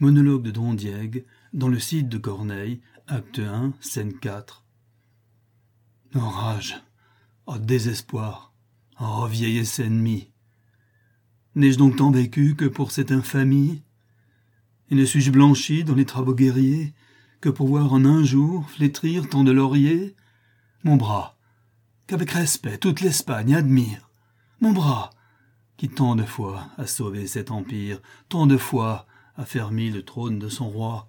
Monologue de Don Diègue, dans le site de Corneille, acte 1, scène 4. Enrage, oh désespoir, oh vieillesse ennemie. N'ai-je donc tant vécu que pour cette infamie? Et ne suis-je blanchi dans les travaux guerriers que pour voir en un jour flétrir tant de lauriers? Mon bras, qu'avec respect toute l'Espagne admire, mon bras, qui tant de fois a sauvé cet empire, tant de fois affermi le trône de son roi,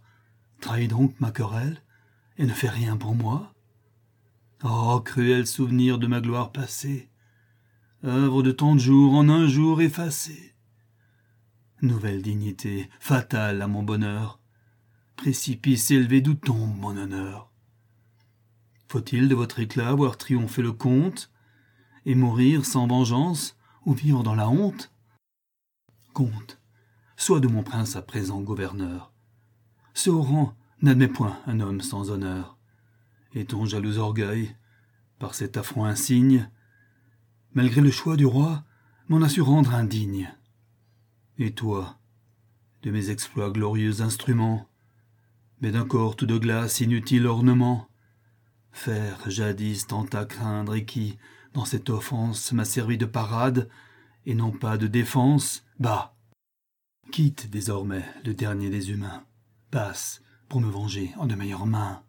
trahit donc ma querelle, et ne fait rien pour moi. Oh, cruel souvenir de ma gloire passée, œuvre de tant de jours en un jour effacée. Nouvelle dignité, fatale à mon bonheur, précipice élevé d'où tombe mon honneur. Faut-il de votre éclat voir triompher le comte, et mourir sans vengeance, ou vivre dans la honte? Comte, Sois de mon prince à présent gouverneur. Ce haut rang n'admet point un homme sans honneur. Et ton jaloux orgueil, par cet affront insigne, malgré le choix du roi, m'en a su rendre indigne. Et toi, de mes exploits glorieux instruments, mais d'un corps tout de glace inutile ornement, faire jadis tant à craindre et qui, dans cette offense, m'a servi de parade, et non pas de défense, bah, Quitte désormais le dernier des humains. Passe pour me venger en de meilleures mains.